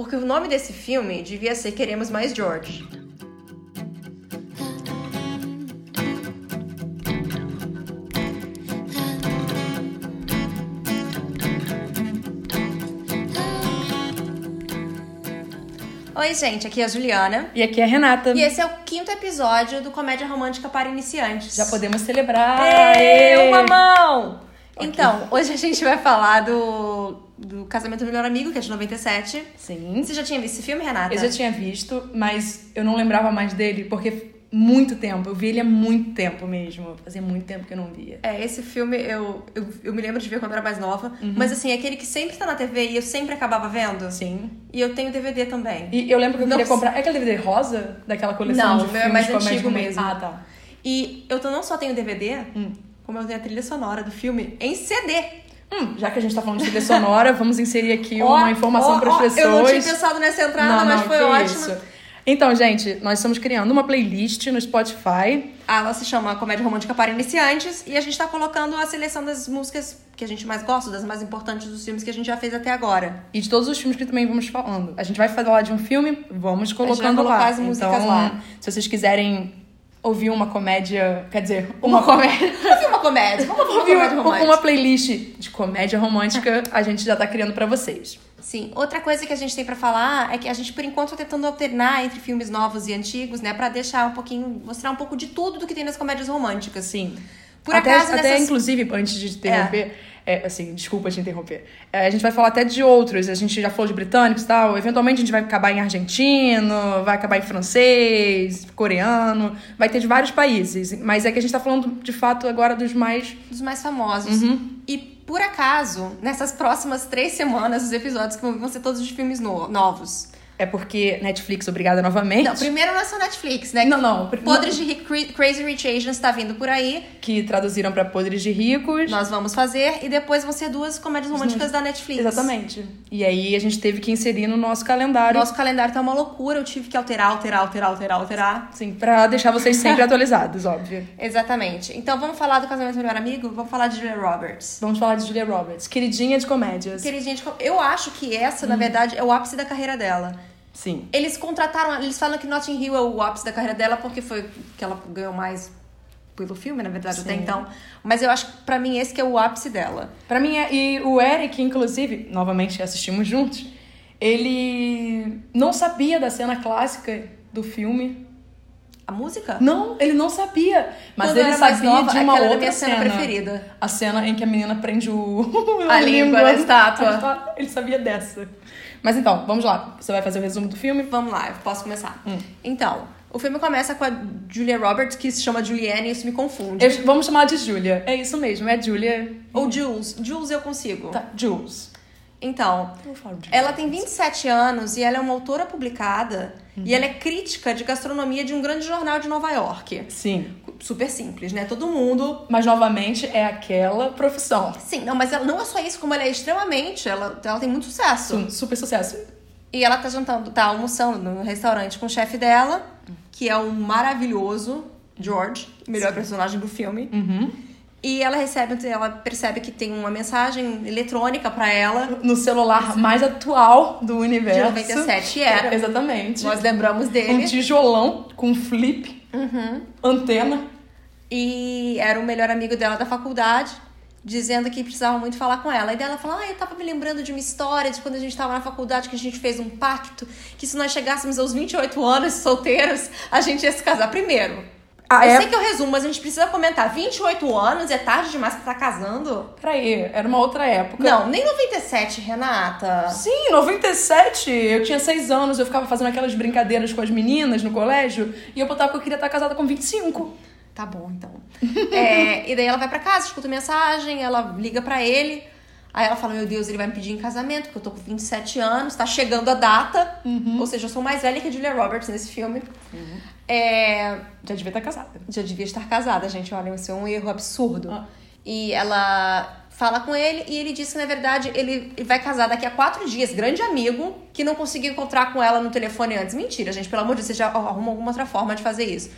Porque o nome desse filme devia ser Queremos Mais George. Oi, gente, aqui é a Juliana. E aqui é a Renata. E esse é o quinto episódio do Comédia Romântica para Iniciantes. Já podemos celebrar. Ê, uma mão! Ok. Então, hoje a gente vai falar do, do Casamento do Melhor Amigo, que é de 97. Sim. Você já tinha visto esse filme, Renata? Eu já tinha visto, mas eu não lembrava mais dele porque muito tempo. Eu vi ele há muito tempo mesmo. Fazia muito tempo que eu não via. É, esse filme eu, eu, eu me lembro de ver quando eu era mais nova. Mas assim, é aquele que sempre tá na TV e eu sempre acabava vendo. Sim. E eu tenho DVD também. E eu lembro que eu queria Nossa. comprar. É aquele DVD rosa daquela coleção Não, de é filmes mais de comédia antigo mesmo. Ah, tá. E eu não só tenho DVD, Hum. como eu tenho a trilha sonora do filme em CD. Hum, já que a gente tá falando de trilha sonora, vamos inserir aqui Ó, uma informação ó, para as ó, pessoas. Eu não tinha pensado nessa entrada, Não, mas não, foi que ótima. isso. Então, gente, nós estamos criando uma playlist no Spotify. Ela se chama Comédia Romântica para Iniciantes e a gente tá colocando a seleção das músicas que a gente mais gosta, das mais importantes dos filmes que a gente já fez até agora. E de todos os filmes que também vamos falando. A gente vai falar de um filme, vamos vai colocando colocar lá. as músicas então, lá. se vocês quiserem ouvir uma comédia, quer dizer, uma, comédia, Vamos uma comédia, vamos ouvir uma ouvir comédia romântica. uma playlist de comédia romântica, a gente já tá criando pra vocês. Sim, outra coisa que a gente tem pra falar é que a gente, por enquanto, tá tentando alternar entre filmes novos e antigos, né? Pra deixar um pouquinho, mostrar um pouco de tudo do que tem nas comédias românticas. Sim. Por até, acaso, até nessas- inclusive, antes de te interromper, é, assim, desculpa te interromper. É, a gente vai falar até de outros. A gente já falou de britânicos e tal. Eventualmente a gente vai acabar em argentino, vai acabar em francês, coreano, vai ter de vários países. Mas é que a gente tá falando, de fato, agora dos mais. Dos mais famosos. Uhum. E, por acaso, nessas próximas três semanas, os episódios que vão ser todos de filmes no- novos. É porque Netflix, obrigada novamente. Não, primeiro não é só Netflix, né? Não, não. Podres de Rico, Cra- Crazy Rich Asians tá vindo por aí. Que traduziram pra Podres de Ricos. Nós vamos fazer. E depois vão ser duas comédias românticas da Netflix. Exatamente. E aí a gente teve que inserir no nosso calendário. Nosso calendário tá uma loucura. Eu tive que alterar, alterar, alterar, alterar, alterar. Sim, pra deixar vocês sempre atualizados, óbvio. Exatamente. Então vamos falar do casamento do melhor amigo? Vamos falar de Julia Roberts. Vamos falar de Julia Roberts, queridinha de comédias. Queridinha de com- Eu acho que essa, na verdade, é o ápice da carreira dela. Sim. Eles contrataram, eles falam que Notting Hill é o ápice da carreira dela porque foi que ela ganhou mais pelo filme, na verdade, até Sim. então. Mas eu acho que pra mim esse que é o ápice dela. Pra mim, é, e o Eric, inclusive, novamente assistimos juntos, ele não sabia da cena clássica do filme. A música? Não, ele não sabia. Mas Quando ele sabia nova, de uma outra minha cena cena. preferida. A cena em que a menina prende o... A língua da estátua. A estátua. Ele sabia dessa. Mas então, vamos lá. Você vai fazer o resumo do filme? Vamos lá, eu posso começar. Hum. Então, o filme começa com a Julia Roberts, que se chama Julianne, e isso me confunde. Eu- vamos chamar de Julia. É isso mesmo, é Julia. Ou Jules. Jules eu consigo. Tá, Jules. Então, ela tem 27 anos e ela é uma autora publicada. E ela é crítica de gastronomia de um grande jornal de Nova York. Sim. Super simples, né? Todo mundo. Mas, novamente, é aquela profissão. Sim, não, mas ela, não é só isso, como ela é extremamente. Ela, ela tem muito sucesso. Sim, super sucesso. E ela tá jantando, tá almoçando no restaurante com o chefe dela, que é o maravilhoso George, melhor personagem do filme. Uhum. E ela recebe, ela percebe que tem uma mensagem eletrônica pra ela. No celular mais atual do universo. De 97 era. Exatamente. Nós lembramos Um dele. tijolão com flip, Uhum. antena. E era o melhor amigo dela da faculdade, dizendo que precisava muito falar com ela. E daí ela falou: Ah, eu tava me lembrando de uma história de quando a gente tava na faculdade, que a gente fez um pacto, que se nós chegássemos aos 28 anos solteiros, a gente ia se casar primeiro. Ah, eu é? sei que eu resumo, mas a gente precisa comentar. 28 anos é tarde demais pra estar casando? Peraí, era uma outra época. Não, nem 97, Renata. Sim, 97. Eu tinha 6 anos, eu ficava fazendo aquelas brincadeiras com as meninas no colégio e eu botava que eu queria estar casada com 25. Tá bom, então. É, e daí ela vai pra casa, escuta mensagem, ela liga pra ele. Aí ela fala: Meu Deus, ele vai me pedir em casamento, porque eu tô com 27 anos, tá chegando a data. Ou seja, eu sou mais velha que a Julia Roberts nesse filme. É, Já devia estar casada. já devia estar casada, gente. Olha, isso é um erro absurdo. Ah. E ela fala com ele e ele diz que, na verdade, ele ele vai casar daqui a quatro dias. Grande amigo que não conseguiu encontrar com ela no telefone antes. Mentira, gente. Pelo amor de Deus, você já arruma alguma outra forma de fazer isso.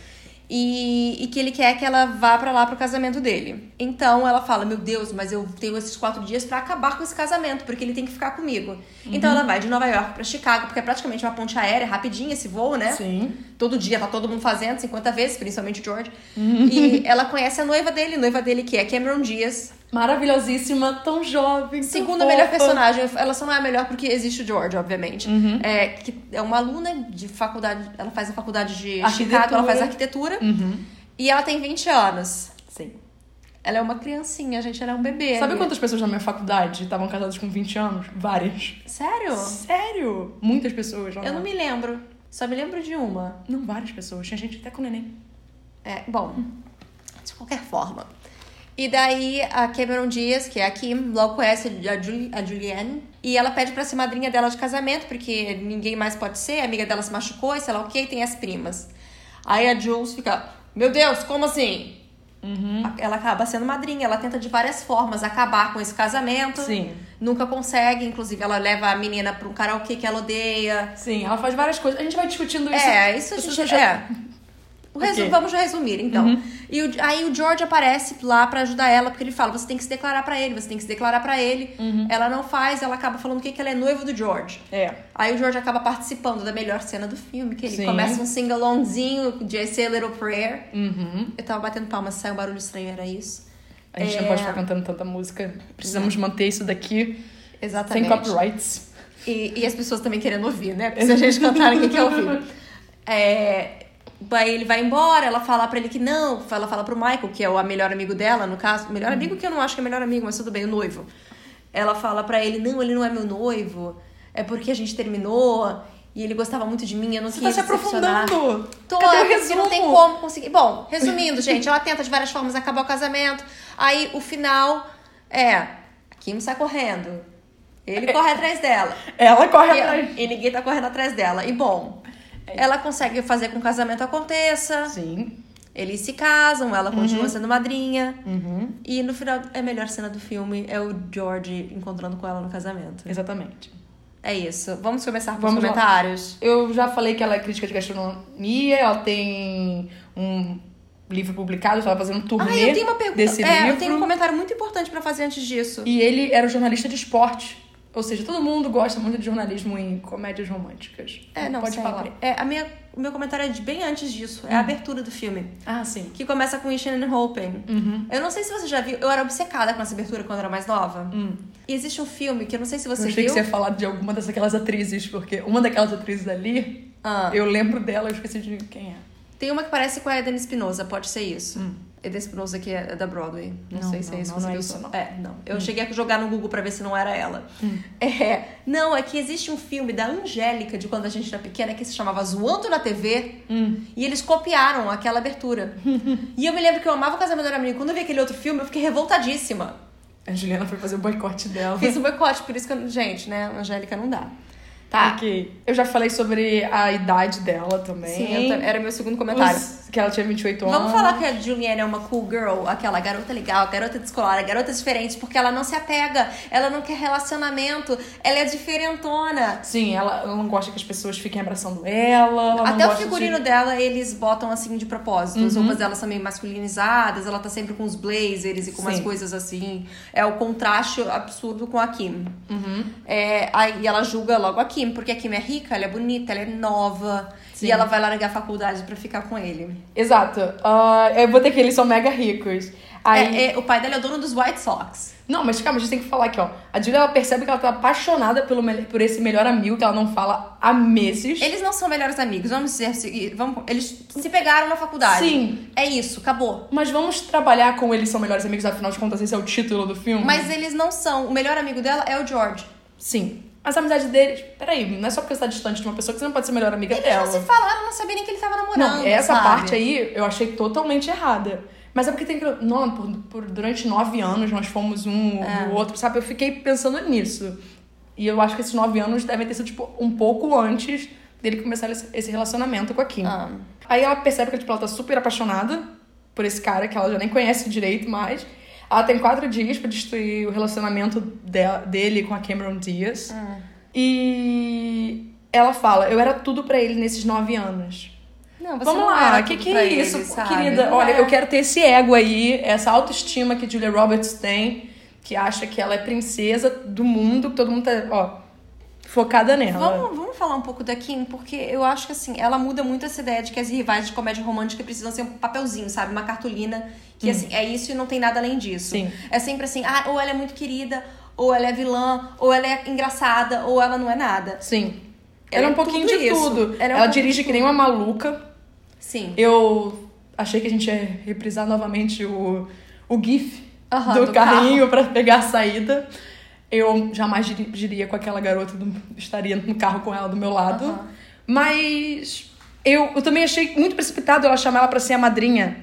E, e que ele quer que ela vá pra lá pro casamento dele. Então ela fala: Meu Deus, mas eu tenho esses quatro dias pra acabar com esse casamento, porque ele tem que ficar comigo. Então ela vai de Nova York pra Chicago, porque é praticamente uma ponte aérea, rapidinho esse voo, né? Sim. Todo dia tá todo mundo fazendo, 50 vezes, principalmente o George. E ela conhece a noiva dele, noiva dele que é Cameron Diaz. Maravilhosíssima, tão jovem. tão Segunda melhor fofa. personagem, ela só não é a melhor porque existe o George, obviamente. É, que é uma aluna de faculdade, ela faz a faculdade de. Chicago, ela faz arquitetura. E ela tem 20 anos. Sim. Ela é uma criancinha, gente, ela é um bebê. Sabe ali. quantas pessoas na minha faculdade estavam casadas com 20 anos? Várias. Sério? Sério? Muitas pessoas. lá. Eu não me lembro. Só me lembro de uma. Não, várias pessoas. Tinha gente até com neném. É, bom, de qualquer forma. E daí a Cameron Diaz, que é a Kim, logo conhece a, Juli a Julianne. E ela pede pra ser madrinha dela de casamento, porque ninguém mais pode ser. A amiga dela se machucou, e sei lá o que, e tem as primas. Aí a Jules fica, meu Deus, como assim? Ela acaba sendo madrinha, ela tenta de várias formas acabar com esse casamento. Sim. Nunca consegue, inclusive ela leva a menina pra um karaokê que ela odeia. Sim, ela faz várias coisas. A gente vai discutindo isso. É, isso a gente já- é. Resu-. Vamos resumir, então. E o- aí o George aparece lá pra ajudar ela, porque ele fala: você tem que se declarar pra ele, você tem que se declarar pra ele. Ela não faz, ela acaba falando que, que ela é noiva do George. É. Aí o George acaba participando da melhor cena do filme, que ele Sim. começa um sing-alongzinho de I Say a Little Prayer. Uhum. Eu tava batendo palmas, saiu um barulho estranho, era isso. A gente É. não pode ficar cantando tanta música. Precisamos manter isso daqui Exatamente. sem copyrights. E, e as pessoas também querendo ouvir, né? Porque se a gente cantar, ninguém quer ouvir. É, Aí ele vai embora, ela fala pra ele que não, ela fala pro Michael, que é o melhor amigo dela, no caso, melhor amigo que eu não acho que é melhor amigo, mas tudo bem, o noivo. Ela fala pra ele, não, ele não é meu noivo, é porque a gente terminou e ele gostava muito de mim, eu não Você quis tá se aprofundando. Tô, Cadê o resumo? não tem como conseguir. Bom, resumindo, gente, ela tenta de várias formas acabar o casamento. Aí o final é: a Kim sai correndo. Ele corre atrás dela. Ela corre atrás. E, e ninguém tá correndo atrás dela. E bom, ela consegue fazer com que o casamento aconteça. Sim. Eles se casam, ela continua sendo madrinha. Uhum. E no final, a melhor cena do filme é o George encontrando com ela no casamento. Exatamente. É isso. Vamos começar com Vamos os lá. comentários. Eu já falei que ela é crítica de gastronomia, ela tem um livro publicado, ela fazendo um turnê Ah, eu tenho uma pergunta. desse é, livro. eu tenho um comentário muito importante pra fazer antes disso. E ele era jornalista de esporte. Ou seja, todo mundo gosta muito de jornalismo em comédias românticas. É, não, Pode sempre. falar. Hum. É, a minha, o meu comentário é de bem antes disso. É a abertura do filme. Ah, sim. Que começa com Ishan and Hoping. Uhum. Eu não sei se você já viu. Eu era obcecada com essa abertura quando eu era mais nova. E existe um filme que eu não sei se Eu você Hum. achei viu. que você ia falar de alguma daquelas atrizes, porque uma daquelas atrizes ali, Ah. eu lembro dela, eu esqueci de quem é. Tem uma que parece com a Eden Espinosa, pode ser isso. Eden Espinosa que é da Broadway. Não, Hum. Não, sei se é não, isso. não, você não é isso, não. Hum. É, não. Eu cheguei a jogar no Google pra ver se não era ela. É. Não, é que existe um filme da Angélica de quando a gente era pequena que se chamava Zoando na TV. Hum. E eles copiaram aquela abertura. e eu me lembro que eu amava o Casamento da Menina. Quando eu vi aquele outro filme, eu fiquei revoltadíssima. A Juliana foi fazer o boicote dela. Fiz um boicote, por isso que, eu- gente, né? Angélica não dá. Tá. Ok. Eu já falei sobre a idade dela também. Sim, eu era meu segundo comentário. Os- que ela tinha 28 anos. Vamos falar que a Julianne é uma cool girl, aquela garota legal, garota descolada, garota diferente, porque ela não se apega, ela não quer relacionamento, ela é diferentona. Sim, ela, ela não gosta que as pessoas fiquem abraçando ela. ela Até o figurino de... dela, eles botam assim de propósito. As roupas dela são meio masculinizadas, ela tá sempre com os blazers e com umas Sim. coisas assim. É o contraste absurdo com a Kim. É, aí ela julga logo a Kim, porque a Kim é rica, ela é bonita, ela é nova. Sim. E ela vai largar a faculdade pra ficar com ele. Exato. Ah, eu botei que eles são mega ricos. Aí... É, é, o pai dela é o dono dos White Sox. Não, mas calma, a gente tem que falar aqui, ó. A Julia, ela percebe que ela tá apaixonada pelo, por esse melhor amigo que ela não fala há meses. Eles não são melhores amigos, vamos dizer assim. Vamos, eles se pegaram na faculdade. Sim. É isso, acabou. Mas vamos trabalhar com eles são melhores amigos, afinal de contas, esse é o título do filme. Mas eles não são. O melhor amigo dela é o George. Sim. Mas a amizade deles. Peraí, não é só porque você tá distante de uma pessoa que você não pode ser melhor amiga Eles dela. não se falaram, não sabia nem que ele tava namorando. Não, essa sabe? parte aí eu achei totalmente errada. Mas é porque tem que. Não, por, por- durante nove anos nós fomos um É. do outro, sabe? Eu fiquei pensando nisso. E eu acho que esses nove anos devem ter sido, tipo, um pouco antes dele começar esse esse relacionamento com a Kim. Ah. Aí ela percebe que tipo, ela tá super apaixonada por esse cara que ela já nem conhece direito mais. Ela tem quatro dias pra destruir o relacionamento de- dele com a Cameron Diaz. Ah. E ela fala: Eu era tudo pra ele nesses nove anos. Não, Vamos não lá, o que, que é ele, isso, sabe? querida? Não Olha, é. eu quero ter esse ego aí, essa autoestima que Julia Roberts tem, que acha que ela é princesa do mundo, que todo mundo tá, ó, focada nela. Vamos, vamos falar um pouco da Kim, porque eu acho que assim, ela muda muito essa ideia de que as rivais de comédia romântica precisam ser um papelzinho, sabe? Uma cartolina, que assim, é isso e não tem nada além disso. Sim. É sempre assim, ah, ou ela é muito querida, ou ela é vilã, ou ela é engraçada, ou ela não é nada. Sim. Ela Ela é um pouquinho de isso. tudo. Ela é um Ela dirige que nem uma maluca. Sim. Eu achei que a gente ia reprisar novamente o, o GIF Aham, do, do carrinho pra pegar a saída. Eu jamais diri- diria com aquela garota, do- estaria no carro com ela do meu lado. Aham. Mas eu, eu também achei muito precipitado ela chamar ela pra ser a madrinha.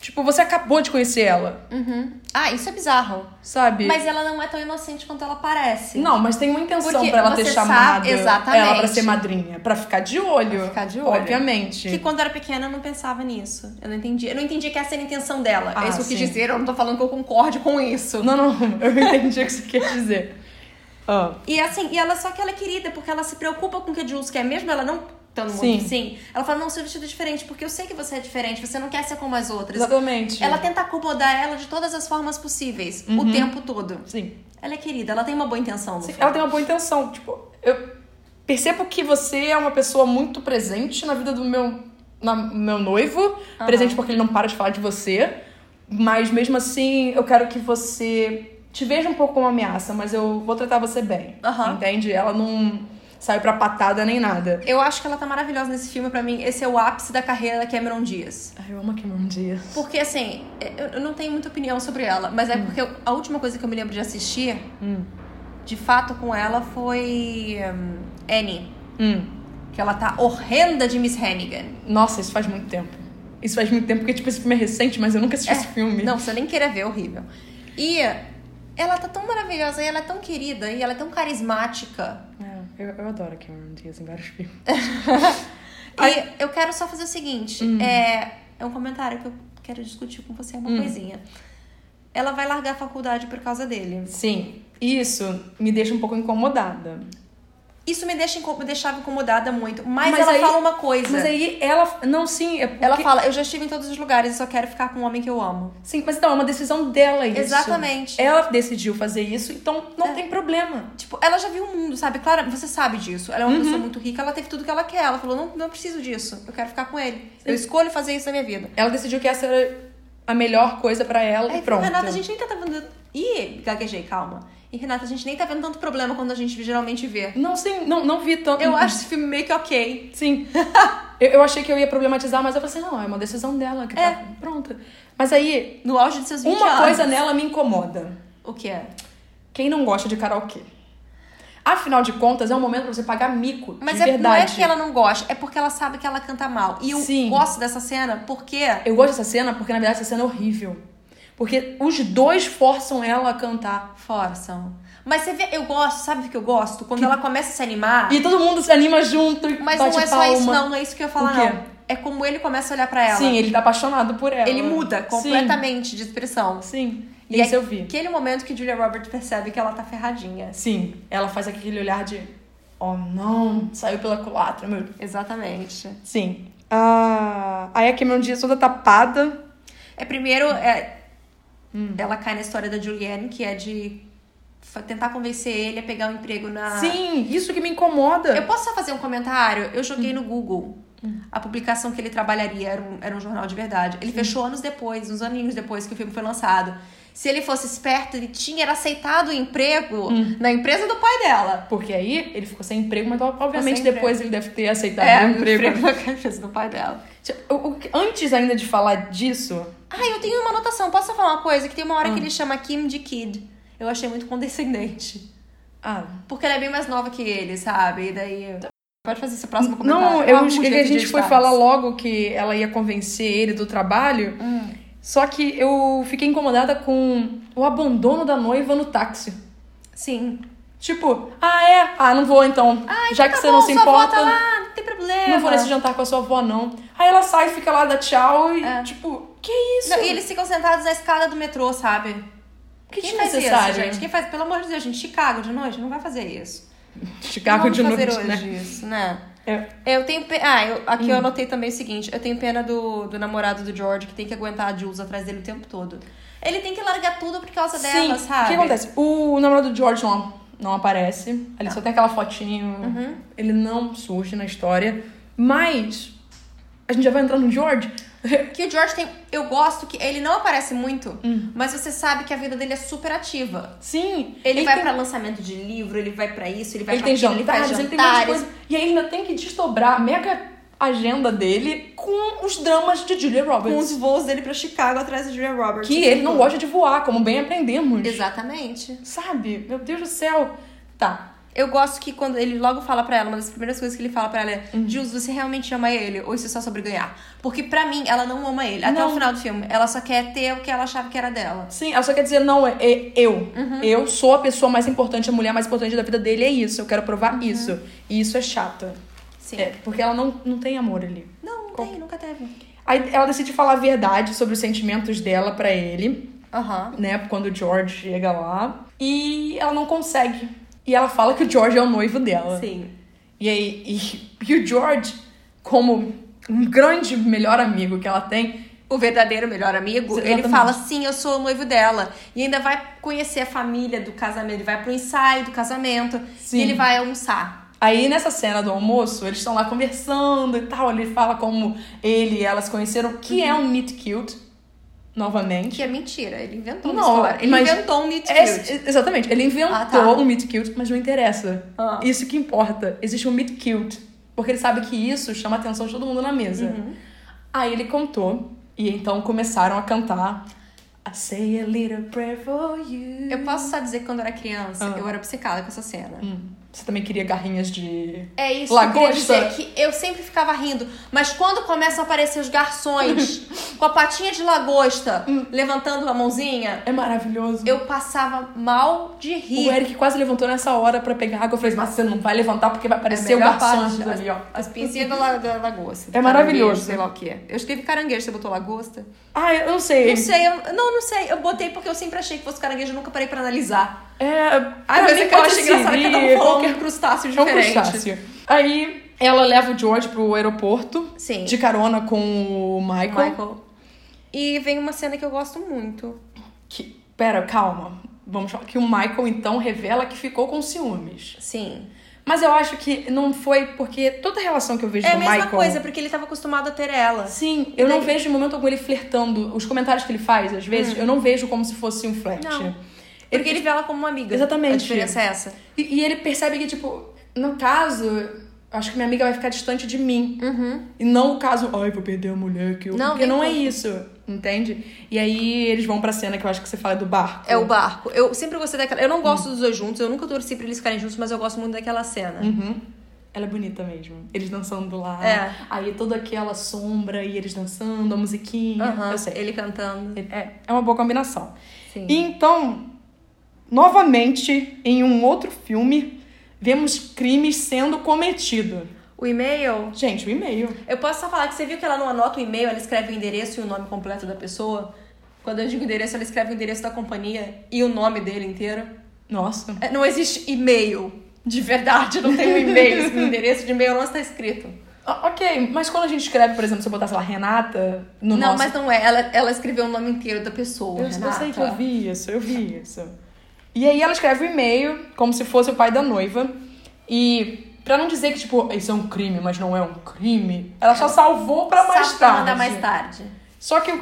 Tipo, você acabou de conhecer ela, Uhum. Ah, isso é bizarro. sabe? Mas ela não é tão inocente quanto ela parece. Não, mas tem uma intenção Porque pra ela ter chamado sabe- exatamente. ela pra ser madrinha. Pra ficar de olho. Pra ficar de olho. Obviamente. Que quando eu era pequena eu não pensava nisso. Eu não entendia. Eu não entendia que essa era a intenção dela. Ah, é isso que eu quis dizer, eu não tô falando que eu concorde com isso. Não, não, eu entendi o que você quer dizer. Ah, E assim, e ela só que ela é querida, porque ela se preocupa com o que a Jules quer, mesmo ela não estando Sim. muito sim. Ela fala, não, seu vestido é diferente, porque eu sei que você é diferente, você não quer ser como as outras. exatamente. Ela tenta acomodar ela de todas as formas possíveis, o Uhum. tempo todo. Sim. Ela é querida, ela tem uma boa intenção Sim, ela tem uma boa intenção. Tipo, eu percebo que você é uma pessoa muito presente na vida do meu, na- meu noivo. Presente porque ele não para de falar de você. Mas mesmo assim, eu quero que você te veja um pouco como ameaça, mas eu vou tratar você bem. Aham. Entende? Ela não saiu pra patada nem nada. Eu acho que ela tá maravilhosa nesse filme, pra mim, esse é o ápice da carreira da Cameron Diaz. Ai, eu amo a Cameron Diaz. Porque, assim, eu, eu não tenho muita opinião sobre ela, mas é porque eu- a última coisa que eu me lembro de assistir, Hum. de fato, com ela foi hum, Annie. Hum. Que ela tá horrenda de Miss Hannigan. Nossa, isso faz muito tempo. Isso faz muito tempo, porque, tipo, esse filme é recente, mas eu nunca assisti esse filme. Não, você nem queira ver, é horrível. E ela tá tão maravilhosa, e ela é tão querida, e ela é tão carismática. É, eu, eu adoro a Cameron Diaz em vários filmes. E eu quero só fazer o seguinte: Hum. é, é um comentário que eu quero discutir com você, uma coisinha. Ela vai largar a faculdade por causa dele. Sim, isso me deixa um pouco incomodada. Isso me, deixa, me deixava incomodada muito. Mas, Mas ela aí- fala uma coisa. Mas aí ela. Não, sim, é porque... Ela fala, eu já estive em todos os lugares e só quero ficar com um homem que eu amo. Sim, mas então, é uma decisão dela isso. Exatamente. Ela decidiu fazer isso, então não É. tem problema. Tipo, ela já viu o mundo, sabe? Claro, você sabe disso. Ela é uma pessoa muito rica, ela teve tudo que ela quer. Ela falou, não, não preciso disso. Eu quero ficar com ele. Eu escolho fazer isso na minha vida. Ela decidiu que essa era a melhor coisa pra ela Aí, e pronto. Renata, a gente nem tá vendo... Ih, gaguejei, calma. E, Renata, a gente nem tá vendo tanto problema quando a gente geralmente vê. Não, sim, não, não vi tanto. Eu acho esse filme meio que ok. Sim. eu, eu achei que eu ia problematizar, mas eu falei assim, não, é uma decisão dela que É. tá pronta. Mas aí, No auge de seus 20 uma anos. coisa nela me incomoda. O que é? Quem não gosta de karaokê? Afinal de contas, é um momento pra você pagar mico. Mas de é, verdade. não é que ela não gosta, é porque ela sabe que ela canta mal. E eu Sim. gosto dessa cena porque... Eu gosto dessa cena porque, na verdade, essa cena é horrível. Porque os dois forçam ela a cantar. Forçam. Mas você vê, eu gosto, sabe o que eu gosto? Quando ela começa a se animar. E todo mundo se anima junto e Mas não é só palma. isso, não, não é isso que eu ia falar, não. É como ele começa a olhar pra ela. Sim, ele tá apaixonado por ela. Ele muda Sim, completamente de expressão. Sim. E Isso é eu vi. aquele momento que Julia Roberts percebe que ela tá ferradinha. Sim, ela faz aquele olhar de... Oh, não, saiu pela culatra, meu... Exatamente. Sim. Ah, aí a Cameron Diaz toda tapada. É primeiro, é, Hum. ela cai na história da Julianne, que é de tentar convencer ele a pegar um emprego na. Sim, isso que me incomoda. Eu posso só fazer um comentário? Eu Hum. joguei no Google a publicação que ele trabalharia, era um, era um jornal de verdade. Ele fechou anos depois, uns aninhos depois que o filme foi lançado. Se ele fosse esperto, ele tinha era aceitado o emprego Hum. na empresa do pai dela. Porque aí ele ficou sem emprego, mas obviamente depois ele deve ter aceitado É, o emprego. emprego na empresa do pai dela. Antes ainda de falar disso, Ah, eu tenho uma anotação. Posso falar uma coisa? Que tem uma hora Hum. que ele chama Kim de Kid. Eu achei muito condescendente. ah, Porque ela é bem mais nova que ele, sabe? E daí. Pode fazer esse próximo comentário. não, Eu é que a gente foi falar logo que ela ia convencer ele do trabalho. Hum. Só que eu fiquei incomodada com o abandono da noiva no táxi. Sim. Tipo, ah, é? Ah, não vou então. Já que Tá você bom, não se avó importa. tá lá, não tem problema. Não vou nesse jantar com a sua avó, não. Aí ela sai, fica lá, dá tchau e, É. tipo, que isso? Não, e eles ficam sentados na escada do metrô, sabe? Que Quem faz isso, gente? Quem faz, pelo amor de Deus, gente, Chicago de noite não vai fazer isso. Chicago de noite, fazer né? hoje isso, né? É. Eu tenho. Pe... Ah, eu- aqui eu anotei também o seguinte: eu tenho pena do, do namorado do George que tem que aguentar a Jules atrás dele o tempo todo. Ele tem que largar tudo por causa dela, Sim. sabe? O que acontece? O namorado do George não, não aparece. Ele só tem aquela fotinho. Ele não surge na história. Mas a gente já vai entrar no George. Que o George tem. Eu gosto que ele não aparece muito, Hum. mas você sabe que a vida dele é super ativa. Sim. Ele, vai tem, pra lançamento de livro, ele vai pra isso, ele vai Ele pra tem aquilo, jantares, ele ele faz tem um monte de jantares. coisa. E aí ainda tem que desdobrar a mega agenda dele com os dramas de Julia Com Roberts. os voos dele pra Chicago atrás de Julia Roberts. Que ele não gosta de voar, como bem aprendemos. Exatamente. Sabe? Meu Deus do céu. Tá. Eu gosto que quando ele logo fala pra ela, uma das primeiras coisas que ele fala pra ela é: Uhum. Jules, você realmente ama ele? Ou isso é só sobre ganhar? Porque pra mim, ela não ama ele. Até Não. o final do filme. Ela só quer ter o que ela achava que era dela. Sim, ela só quer dizer, não, é, é eu. Uhum. Eu sou a pessoa mais importante, a mulher mais importante da vida dele, é isso. Eu quero provar Uhum. isso. E isso é chato. Sim. É, porque ela não, não tem amor ali. Não, não Qual- tem, nunca teve. Aí ela decide falar a verdade sobre os sentimentos dela pra ele, Aham. né? Quando o George chega lá. E ela não consegue. E ela fala que o George é o noivo dela. Sim. E aí, e, e o George, como um grande melhor amigo que ela tem, O verdadeiro melhor amigo, ele Exatamente. fala sim, eu sou o noivo dela. E ainda vai conhecer a família do casamento. Ele vai pro ensaio do casamento. Sim. E ele vai almoçar. Aí nessa cena do almoço, eles estão lá conversando e tal. Ele fala como ele e ela se conheceram, que é um meet cute, novamente. Que é mentira. Ele inventou uma Não, história. Ele inventou um meet É, cute. exatamente, ele inventou Ah, tá. um meet cute, mas não interessa. Ah. Isso que importa. Existe um meet cute. Porque ele sabe que isso chama a atenção de todo mundo na mesa. Uhum. Aí ele contou, e então começaram a cantar I say a little prayer for you. Eu posso só dizer que quando eu era criança, Ah. eu era obcecada com essa cena. Hum, Você também queria garrinhas de. É isso Lagosta. que eu dizer, que eu sempre ficava rindo. Mas quando começam a aparecer os garçons com a patinha de lagosta levantando a mãozinha, É maravilhoso. eu passava mal de rir. O Eric quase levantou nessa hora pra pegar água. Eu falei, mas você não vai levantar porque vai É aparecer o melhor garçom parte, ali, ó. As pincinhas da, la- da lagosta. É maravilhoso. Sei lá o que. Eu escrevi caranguejo, você botou lagosta? Ah, eu não sei. Não sei, eu, não, não sei. Eu botei porque eu sempre achei que fosse caranguejo, eu nunca parei pra analisar. É, vezes mim é que eu acho engraçado que cada um falou qualquer um crustáceo É um diferente. crustáceo. Aí ela leva o George pro aeroporto. Sim. De carona com o Michael. Michael. E vem uma cena que eu gosto muito. Que, pera, calma. Vamos falar que o Michael então revela que ficou com ciúmes. Sim. Mas eu acho que não foi porque toda a relação que eu vejo É a do mesma Michael. coisa, porque ele tava acostumado a ter ela. Sim, eu não Daí- vejo em momento algum ele flertando. Os comentários que ele faz, às vezes, eu não vejo como se fosse um flerte. Hum. Não. Porque ele vê ela como uma amiga. Exatamente. A diferença é essa. E, e ele percebe que, tipo, no caso, acho que minha amiga vai ficar distante de mim. E não o caso, ai, vou perder a mulher que eu. Uhum. Não, Porque não é isso, entende? E aí eles vão pra cena que eu acho que você fala do barco. É o barco. Eu sempre gostei daquela. Eu não gosto dos dois juntos, eu nunca torci pra eles ficarem juntos, mas eu gosto muito daquela cena. Uhum. Ela é bonita mesmo. Eles dançando lá. É. Aí toda aquela sombra e eles dançando, a musiquinha. Aham, Eu sei. Ele cantando. É, é uma boa combinação. Sim. E então, novamente, em um outro filme, vemos crimes sendo cometidos. O e-mail. Gente, o e-mail. Eu posso só falar que você viu que ela não anota o e-mail, ela escreve o endereço e o nome completo da pessoa? Quando eu digo endereço, ela escreve o endereço da companhia e o nome dele inteiro. Nossa. É, Não existe e-mail. De verdade, não tem um e-mail. o endereço de e-mail não está escrito. Ah, ok, mas quando a gente escreve, por exemplo, se eu botasse lá Renata no não, nosso... mas não é. Ela, ela escreveu o nome inteiro da pessoa. Eu, eu Renata. sei que eu vi isso, eu vi isso. E aí ela escreve o e-mail como se fosse o pai da noiva. E pra não dizer que, tipo, isso é um crime, mas não é um crime, ela só salvou pra mais pra tarde. mandar mais tarde. Só que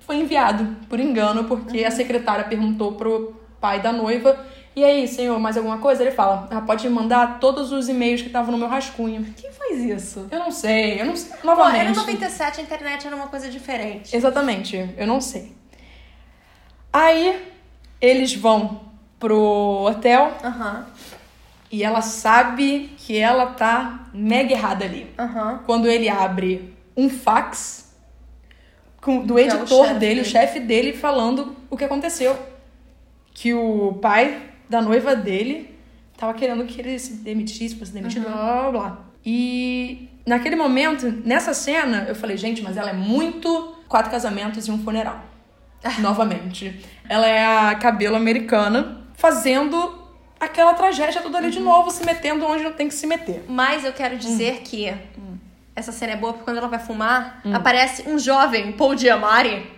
foi enviado por engano, porque a secretária perguntou pro pai da noiva. E aí, senhor, mais alguma coisa? Ele fala: ah, pode mandar todos os e-mails que estavam no meu rascunho. Quem faz isso? Eu não sei, eu não sei. Novamente. era 97, a internet era uma coisa diferente. Exatamente, eu não sei. Aí eles vão pro hotel Aham, e ela sabe que ela tá mega errada ali. aham. Quando ele abre um fax com- do Que é o editor chefe dele, o dele. chefe dele, falando o que aconteceu. Que o pai da noiva dele tava querendo que ele se demitisse, fosse demitido, Uhum. blá blá blá. E naquele momento, nessa cena, eu falei, gente, mas ela é muito quatro casamentos e um funeral. Novamente. Ela é a cabelo americana fazendo aquela tragédia toda ali de novo, se metendo onde não tem que se meter. Mas eu quero dizer que essa cena é boa porque quando ela vai fumar, aparece um jovem, Paul Diamari,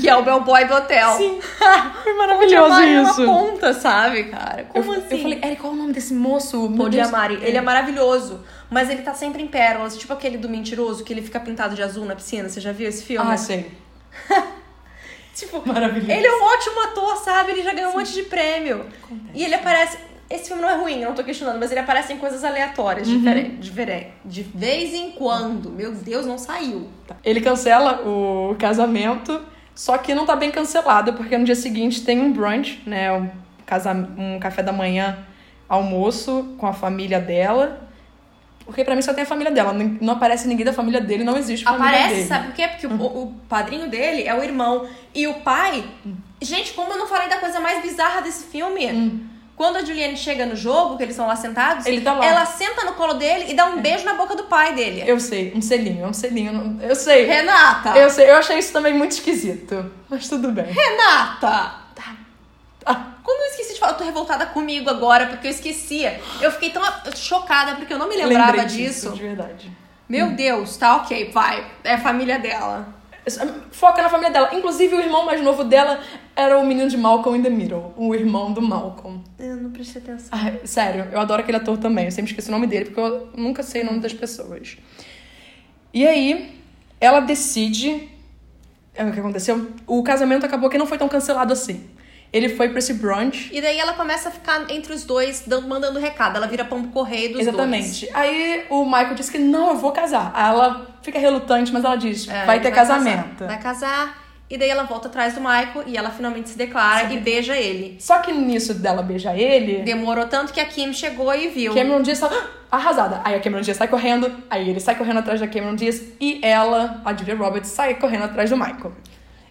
que é o bellboy do hotel. Sim. Foi Paul maravilhoso Diamari é uma isso. ponta, sabe, cara? Como eu, assim? eu falei, Eric, qual é o nome desse moço? Paul. Diamari, ele é maravilhoso. Mas ele tá sempre em pérolas, tipo aquele do mentiroso que ele fica pintado de azul na piscina. Você já viu esse filme? Ah, sei. Tipo, Maravilhoso. ele é um ótimo ator, sabe? Ele já ganhou um monte de prêmio. E ele aparece. Esse filme não é ruim, eu não tô questionando, mas ele aparece em coisas aleatórias, Uhum. diferente. De vez em quando. Meu Deus, não saiu. Ele cancela o casamento, só que não tá bem cancelado, porque no dia seguinte tem um brunch, né? Um, casa, um café da manhã, almoço com a família dela. Porque pra mim só tem a família dela, não aparece ninguém da família dele, não existe família Aparece, dele. sabe por quê? Porque o, o padrinho dele é o irmão. E o pai. Gente, como eu não falei da coisa mais bizarra desse filme? Quando a Juliane chega no jogo, que eles estão lá sentados, Ele tá lá. ela senta no colo dele e dá um beijo na boca do pai dele. Eu sei, um selinho, um selinho. Eu sei. Renata! Eu sei, eu achei isso também muito esquisito. Mas tudo bem. Renata! Ah, eu tô revoltada comigo agora, porque eu esquecia. Eu fiquei tão chocada porque eu não me lembrei lembrava disso, disso. De verdade. Meu Deus, tá ok, vai. É a família dela. Foca na família dela. Inclusive, o irmão mais novo dela era o menino de Malcolm in the Middle. O irmão do Malcolm. Eu não prestei atenção. Ai, sério, eu adoro aquele ator também. Eu sempre esqueço o nome dele, porque eu nunca sei o nome das pessoas. E aí, ela decide. é, O que aconteceu? O casamento acabou que não foi tão cancelado assim. Ele foi pra esse brunch. E daí ela começa a ficar entre os dois, dando, mandando recado. Ela vira pombo correio dos dois. Exatamente. Aí o Michael disse que não, eu vou casar. Aí ela fica relutante, mas ela diz: É, vai ter casamento. Casar. Vai casar. E daí ela volta atrás do Michael e ela finalmente se declara e beija ele. Só que nisso dela beijar ele, Demorou tanto que a Kim chegou e viu. Cameron Diaz tá arrasada. Aí a Cameron Diaz sai correndo, aí ele sai correndo atrás da Cameron Diaz e ela, a Julia Roberts, sai correndo atrás do Michael.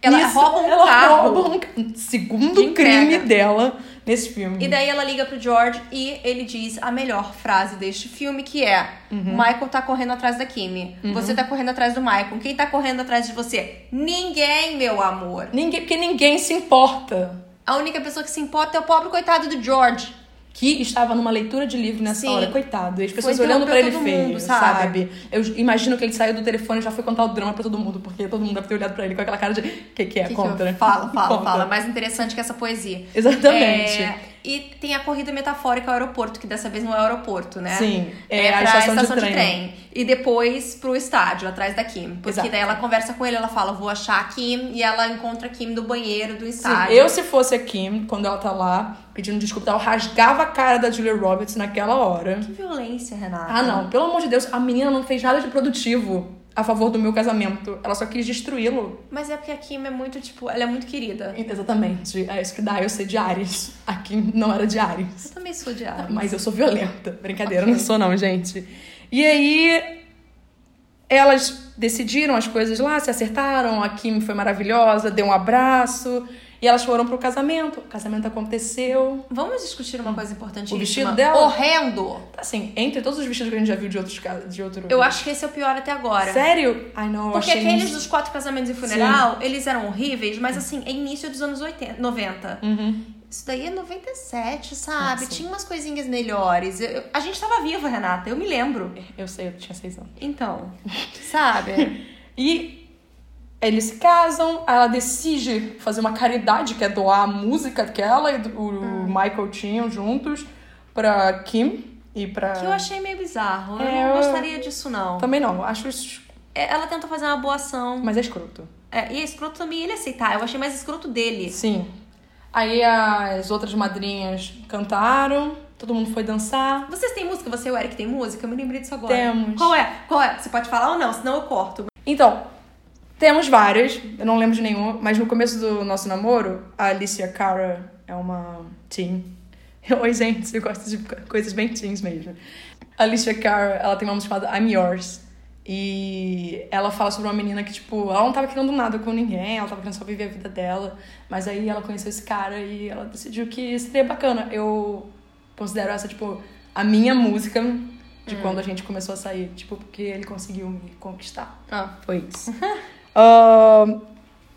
Ela rouba um ela carro. rouba um segundo De entrega. crime dela nesse filme. E daí ela liga pro George e ele diz a melhor frase deste filme, que é: Uhum. Michael tá correndo atrás da Kimi. Você tá correndo atrás do Michael. Quem tá correndo atrás de você? Ninguém, meu amor. Ninguém, porque ninguém se importa. A única pessoa que se importa é o pobre coitado do George. Que estava numa leitura de livro nessa Sim. hora, coitado. E as pessoas Foi olhando pra ele feio, mundo, sabe? sabe? Eu imagino que ele saiu do telefone e já foi contar o drama pra todo mundo, porque todo mundo deve ter olhado pra ele com aquela cara de. O que, que é? Que que Contra. eu- Fala, fala, Conta. fala. Mais interessante que essa poesia. Exatamente. É, e tem a corrida metafórica ao aeroporto, que dessa vez não é o aeroporto, né? Sim, é é, a pra estação de trem. E depois pro estádio, atrás da Kim. Porque Exato. daí ela conversa com ele, ela fala, vou achar a Kim, e ela encontra a Kim no banheiro do Sim, estádio. eu, se fosse a Kim, quando ela tá lá pedindo desculpa, eu rasgava a cara da Julia Roberts naquela hora. Que violência, Renata. Ah, não, pelo amor de Deus, a menina não fez nada de produtivo a favor do meu casamento. Ela só quis destruí-lo. Mas é porque a Kim é muito, tipo, ela é muito querida. Exatamente. É isso que dá eu ser de Ares. A Kim não era de Ares. Eu também sou de Ares. Mas eu sou violenta. Brincadeira, Ok. não sou não, gente. E aí, elas decidiram as coisas lá, se acertaram, a Kim foi maravilhosa, deu um abraço, e elas foram pro casamento. O casamento aconteceu. Vamos discutir uma coisa importantíssima. O vestido dela? Horrendo. Assim, entre todos os vestidos que a gente já viu de outros casos, de outro... Eu acho que esse é o pior até agora. Sério? Ai, não, Porque achei aqueles dos quatro casamentos e funeral, eles eram horríveis, mas assim, é início dos anos 80, 90. Uhum. Isso daí é 97, sabe? Sim. Tinha umas coisinhas melhores. Eu- eu- a gente tava viva, Renata, eu me lembro. Eu sei, eu tinha seis anos. Então, sabe? E eles se casam, ela decide fazer uma caridade, que é doar a música que ela e o Hum. Michael tinham juntos pra Kim e pra. que eu achei meio bizarro. Eu É, não eu- gostaria disso, não. Também não, acho isso. É, Ela tentou fazer uma boa ação. Mas é escroto. É, e é escroto também ele aceitar. Eu achei mais escroto dele. Sim. Aí as outras madrinhas cantaram, todo mundo foi dançar. Vocês têm música? Você e o Eric tem música? Eu me lembrei disso agora. Temos. Qual é? Qual é? Você pode falar ou não, senão eu corto. Então, temos várias, eu não lembro de nenhuma, mas no começo do nosso namoro, a Alicia Cara é uma teen. Oi, gente, eu gosto de coisas bem teens mesmo. A Alicia Cara, ela tem uma música chamada I'm Yours. E ela fala sobre uma menina que, tipo, ela não tava querendo nada com ninguém, ela tava querendo só viver a vida dela. Mas aí ela conheceu esse cara e ela decidiu que seria bacana. Eu considero essa, tipo, a minha música de quando a gente começou a sair. Tipo, porque ele conseguiu me conquistar. Ah. Foi isso. Ahn,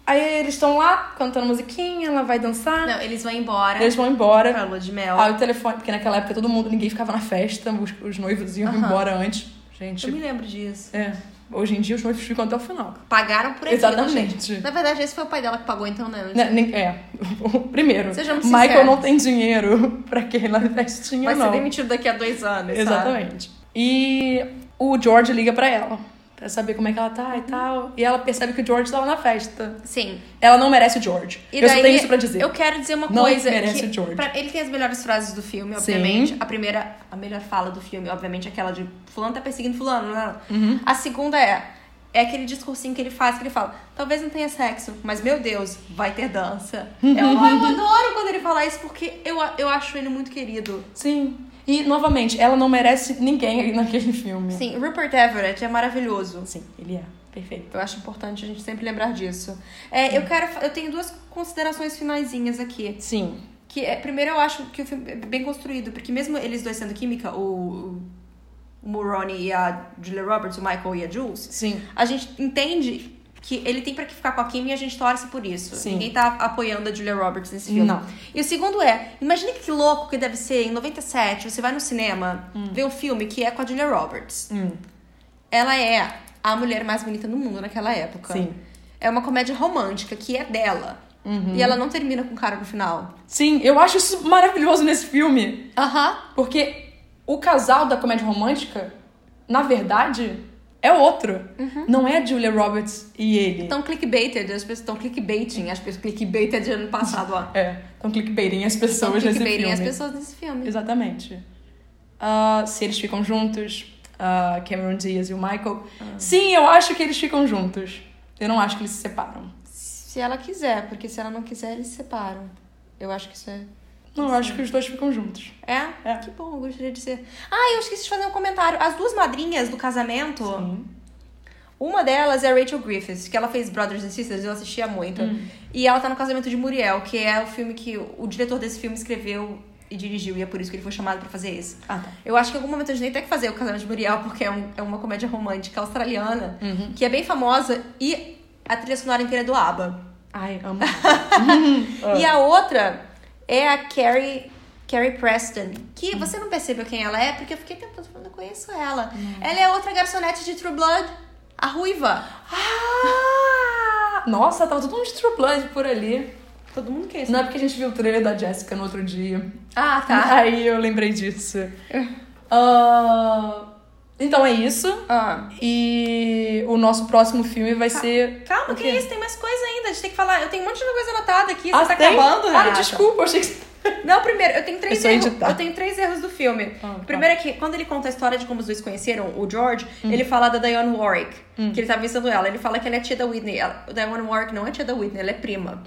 Aí eles estão lá cantando musiquinha, ela vai dançar. Não, eles vão embora Eles vão embora. pra lua de mel. Aí o telefone, porque naquela época todo mundo, ninguém ficava na festa, os, os noivos iam embora antes. Gente, Eu me lembro disso. é. Hoje em dia os noivos ficam até o final. Pagaram por aquilo, Exatamente. gente. Na verdade, esse foi o pai dela que pagou, então, né? Né, nem- É. Primeiro, Sejamos Michael sinceros. não tem dinheiro pra que na festinha, Vai não. ser demitido daqui a dois anos, sabe? Exatamente. E o George liga pra ela. Pra saber como é que ela tá e tal. E ela percebe que o George tava na festa. Sim. Ela não merece o George. E eu só daí, tenho isso pra dizer. Eu quero dizer uma Não coisa. merece que o George. pra- ele tem as melhores frases do filme, Sim. obviamente. A primeira, a melhor fala do filme, obviamente, é aquela de fulano tá perseguindo fulano. Não. Uhum. A segunda é. É aquele discursinho que ele faz, que ele fala, talvez não tenha sexo, mas meu Deus, vai ter dança. eu, eu adoro quando ele fala isso, porque eu, eu acho ele muito querido. Sim. E, novamente, ela não merece ninguém ali naquele filme. Sim, Rupert Everett é maravilhoso. Sim, ele é. Perfeito. Eu acho importante a gente sempre lembrar disso. É, eu quero. Eu tenho duas considerações finaisinhas aqui. Sim. Que é, primeiro eu acho que o filme é bem construído, porque mesmo eles dois sendo química, o, o Mulroney e a Julia Roberts, o Michael e a Jules, Sim. a gente entende que ele tem pra que ficar com a Kim e a gente torce por isso. Sim. Ninguém tá apoiando a Julia Roberts nesse filme. Não. E o segundo é, imagine que louco que deve ser em 97, você vai no cinema, ver um filme que é com a Julia Roberts. Hum. Ela é a mulher mais bonita do mundo naquela época. Sim. É uma comédia romântica que é dela. Uhum. E ela não termina com o cara no final. Sim, eu acho isso maravilhoso nesse filme. Aham. Porque o casal da comédia romântica, na verdade, é outro. Não é a Julia Roberts e ele. Então, clickbaited, as pessoas estão clickbaiting. As pessoas clickbaited de ano passado, ó. É, então clickbaiting as Estão pessoas nesse clickbaiting filme. as pessoas nesse filme. Exatamente. Ah, se eles ficam juntos, ah, Cameron Diaz e o Michael. Sim, eu acho que eles ficam juntos. Eu não acho que eles se separam. Se ela quiser, porque se ela não quiser, eles se separam. Eu acho que isso é. Não, eu acho que os dois ficam juntos. É? É. Que bom, eu gostaria de ser. Ah, eu esqueci de fazer um comentário. As duas madrinhas do casamento. Sim. Uma delas é a Rachel Griffiths, que ela fez Brothers and Sisters, eu assistia muito. E ela tá no casamento de Muriel, que é o filme que o diretor desse filme escreveu e dirigiu, e é por isso que ele foi chamado pra fazer esse. Ah, tá. Eu acho que em algum momento a gente tem que fazer o Casamento de Muriel, porque é, um- é uma comédia romântica australiana, que é bem famosa, e a trilha sonora inteira é do ABBA. Ai, amo. E a outra é a Carrie, Carrie Preston, que você não percebeu quem ela é, porque eu fiquei tentando falando, eu conheço ela. Ela é outra garçonete de True Blood, a ruiva. Ah! Nossa, tava todo mundo de True Blood por ali. Todo mundo quer isso. Não é porque a gente viu o trailer da Jessica no outro dia. Ah, tá. Aí eu lembrei disso. Ah, então é isso. Ah. E o nosso próximo filme vai ser. Calma, O que quê? isso? Tem mais coisa ainda. A gente tem que falar. Eu tenho um monte de coisa anotada aqui. Você Ah, tá tem? acabando, Ah, desculpa, eu achei que. Não, primeiro, eu tenho três Eu erros. editar. Eu tenho três erros do filme. Ah, tá. primeiro é que, quando ele conta a história de como os dois conheceram o George, ele fala da Dionne Warwick, que ele tava visitando ela. Ele fala que ela é tia da Whitney. Ela, a Dionne Warwick não é tia da Whitney, ela é prima.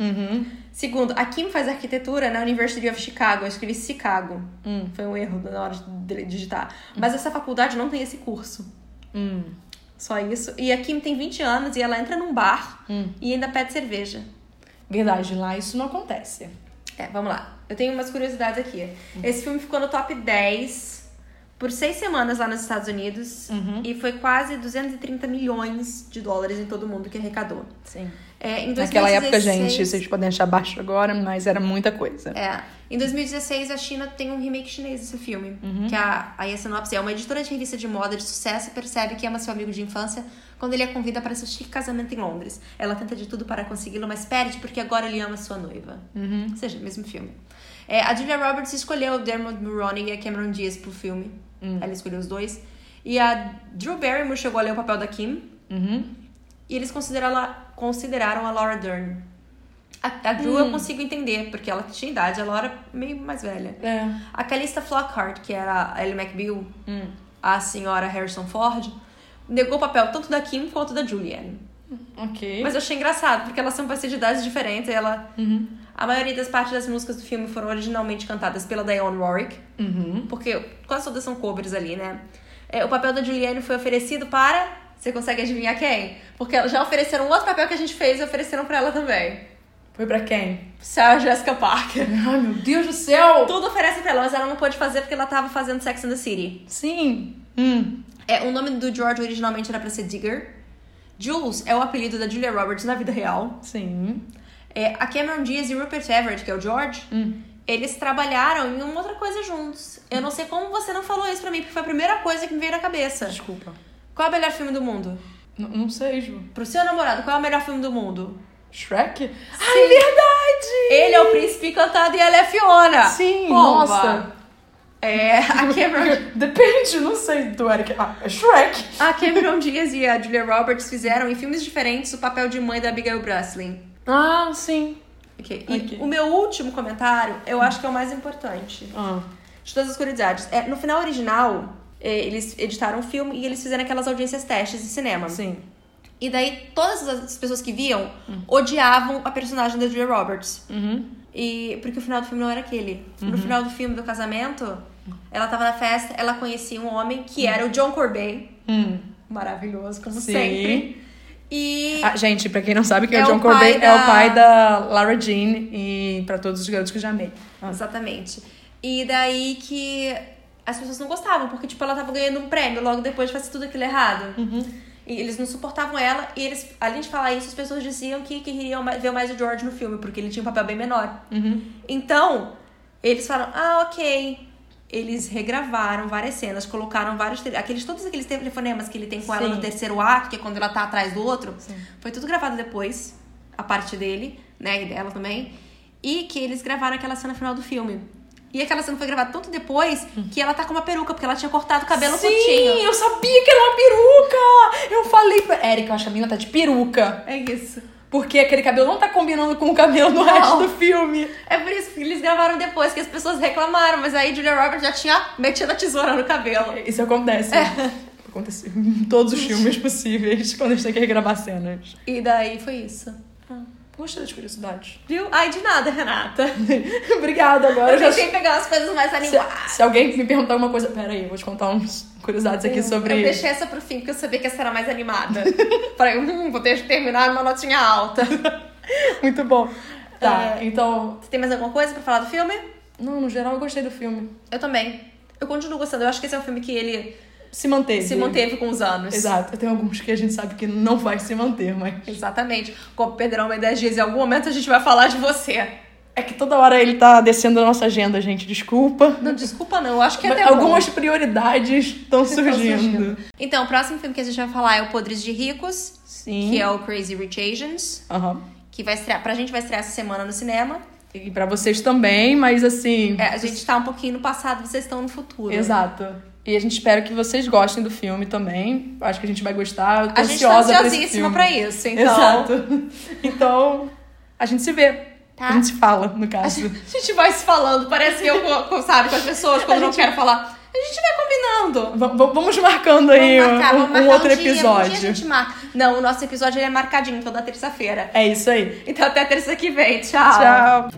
Segundo, a Kim faz arquitetura na University of Chicago. Eu escrevi Chicago. Foi um erro na hora de digitar. Mas essa faculdade não tem esse curso. Hum. Só isso. E a Kim tem 20 anos e ela entra num bar e ainda pede cerveja. Verdade, lá isso não acontece. É, vamos lá. Eu tenho umas curiosidades aqui. Esse filme ficou no top 10 por seis semanas lá nos Estados Unidos e foi quase 230 milhões de dólares em todo mundo que arrecadou. Sim. É, Naquela época, 2016 gente, vocês podem achar baixo agora, mas era muita coisa. É. Em 2016, a China tem um remake chinês desse filme. Uhum. Que a, a Sinopse é uma editora de revista de moda de sucesso e percebe que ama seu amigo de infância quando ele a convida para seu chique casamento em Londres. Ela tenta de tudo para consegui-lo, mas perde porque agora ele ama sua noiva. Uhum. Ou seja, mesmo filme. É, a Julia Roberts escolheu o Dermot Mulroney e a Cameron Diaz pro filme. Hum. Ela escolheu os dois. E a Drew Barrymore chegou a ler o papel da Kim. Uhum. E eles consideraram, consideraram a Laura Dern. A, a Drew eu consigo entender, porque ela tinha idade, ela era meio mais velha. É. A Calista Flockhart, que era a Ellie McBeal, a senhora Harrison Ford, negou o papel tanto da Kim quanto da Julianne. Ok. Mas eu achei engraçado, porque elas são ser de idades diferentes. E ela... A maioria das partes das músicas do filme foram originalmente cantadas pela Dionne Warwick, Uhum. porque quase todas são covers ali, né? É, o papel da Julianne foi oferecido para... Você consegue adivinhar quem? Porque já ofereceram outro papel que a gente fez e ofereceram para ela também. Foi pra quem? Sarah Jessica Parker. Ai, meu Deus do céu! Tudo oferece pra ela, mas ela não pôde fazer porque ela tava fazendo Sex and the City. Sim. Hum. É, o nome do George originalmente era pra ser Digger. Jules é o apelido da Julia Roberts na vida real. Sim. É, a Cameron Diaz e Rupert Everett, que é o George, eles trabalharam em uma outra coisa juntos. Eu não sei como você não falou isso pra mim, porque foi a primeira coisa que me veio na cabeça. Desculpa. Qual é o melhor filme do mundo? N- não sei, Ju. Pro seu namorado, qual é o melhor filme do mundo? Shrek? Ai, verdade! Ele é o príncipe encantado e ela é Fiona. Sim, Pomba. nossa. É, a Cameron, Depende, não sei do Eric. Ah, é Shrek. a Cameron Diaz e a Julia Roberts fizeram em filmes diferentes o papel de mãe da Abigail Breslin. Ah, sim. Ok, E Ok. o meu último comentário, eu acho que é o mais importante. Ah. De todas as curiosidades. É, no final original, é, eles editaram o filme e eles fizeram aquelas audiências testes de cinema. Sim. E daí, todas as pessoas que viam odiavam a personagem da Julia Roberts. Uhum. E porque o final do filme não era aquele. No final do filme do casamento, ela tava na festa, ela conhecia um homem que era o John Corbett. Hum. Maravilhoso, como Sim. sempre. E Ah, gente, pra quem não sabe, que é, É o John o pai Corbett é da- o pai da Lara Jean e pra todos os garotos que eu já amei. Ah. Exatamente. E daí que as pessoas não gostavam, porque, tipo, ela tava ganhando um prêmio logo depois de fazer tudo aquilo errado. E eles não suportavam ela, e eles, além de falar isso, as pessoas diziam que queriam ver mais o George no filme, porque ele tinha um papel bem menor. Então, eles falaram, ah, ok. Eles regravaram várias cenas, colocaram vários. Aqueles, todos aqueles telefonemas que ele tem com ela Sim. no terceiro ato, que é quando ela tá atrás do outro. Foi tudo gravado depois, a parte dele, né? E dela também. E que eles gravaram aquela cena final do filme. E aquela cena foi gravada tanto depois que ela tá com uma peruca, porque ela tinha cortado o cabelo Sim, curtinho. eu sabia que era uma peruca! Eu falei pra Erika, eu acho que a menina tá de peruca. É isso. Porque aquele cabelo não tá combinando com o cabelo do resto do filme. É por isso que eles gravaram depois, que as pessoas reclamaram. Mas aí Julia Roberts já tinha metido a tesoura no cabelo. Isso acontece. É. Acontece em todos os filmes possíveis, quando a gente tem que regravar cenas. E daí foi isso. Poxa, das curiosidades. Viu? Ai, de nada, Renata. Obrigada, agora Eu eu já tentei pegar as coisas mais Se, animadas. se alguém me perguntar alguma coisa. Pera aí, eu vou te contar umas curiosidades aqui sobre. Eu deixei essa pro fim, porque eu sabia que essa era mais animada. Falei, hum, vou ter que terminar numa notinha alta. Muito bom. Tá, É. então. Você tem mais alguma coisa pra falar do filme? Não, no geral eu gostei do filme. Eu também. Eu continuo gostando. Eu acho que esse é um filme que ele Se manteve. se manteve com os anos. Exato. Tem alguns que a gente sabe que não vai se manter, mas. Exatamente. Como Pedrão Mendes dias, em algum momento a gente vai falar de você. É que toda hora ele tá descendo a nossa agenda, gente. Desculpa. Não, desculpa não. Eu acho que é Mas até bom. algumas prioridades estão surgindo. surgindo. Então, o próximo filme que a gente vai falar é o Podres de Ricos, Sim. que é o Crazy Rich Asians, Aham. que vai estrear, pra gente vai estrear essa semana no cinema. E pra vocês também, mas assim. É, a gente tá um pouquinho no passado, vocês estão no futuro. Exato. E a gente espera que vocês gostem do filme também. Acho que a gente vai gostar. Eu tô A gente tá ansiosa pra esse ansiosíssima filme. pra isso, então. Exato. Então, a gente se vê. Tá. A gente se fala, no A caso. a gente vai se falando, parece que eu, sabe, com as pessoas, quando não gente- quero falar. A gente vai combinando. V- vamos marcando aí Vamos marcar, um, vamos um marcar outro um dia, episódio. Um dia a gente marca. Não, o nosso episódio ele é marcadinho toda terça-feira. É isso aí. Então até terça que vem. Tchau. Tchau.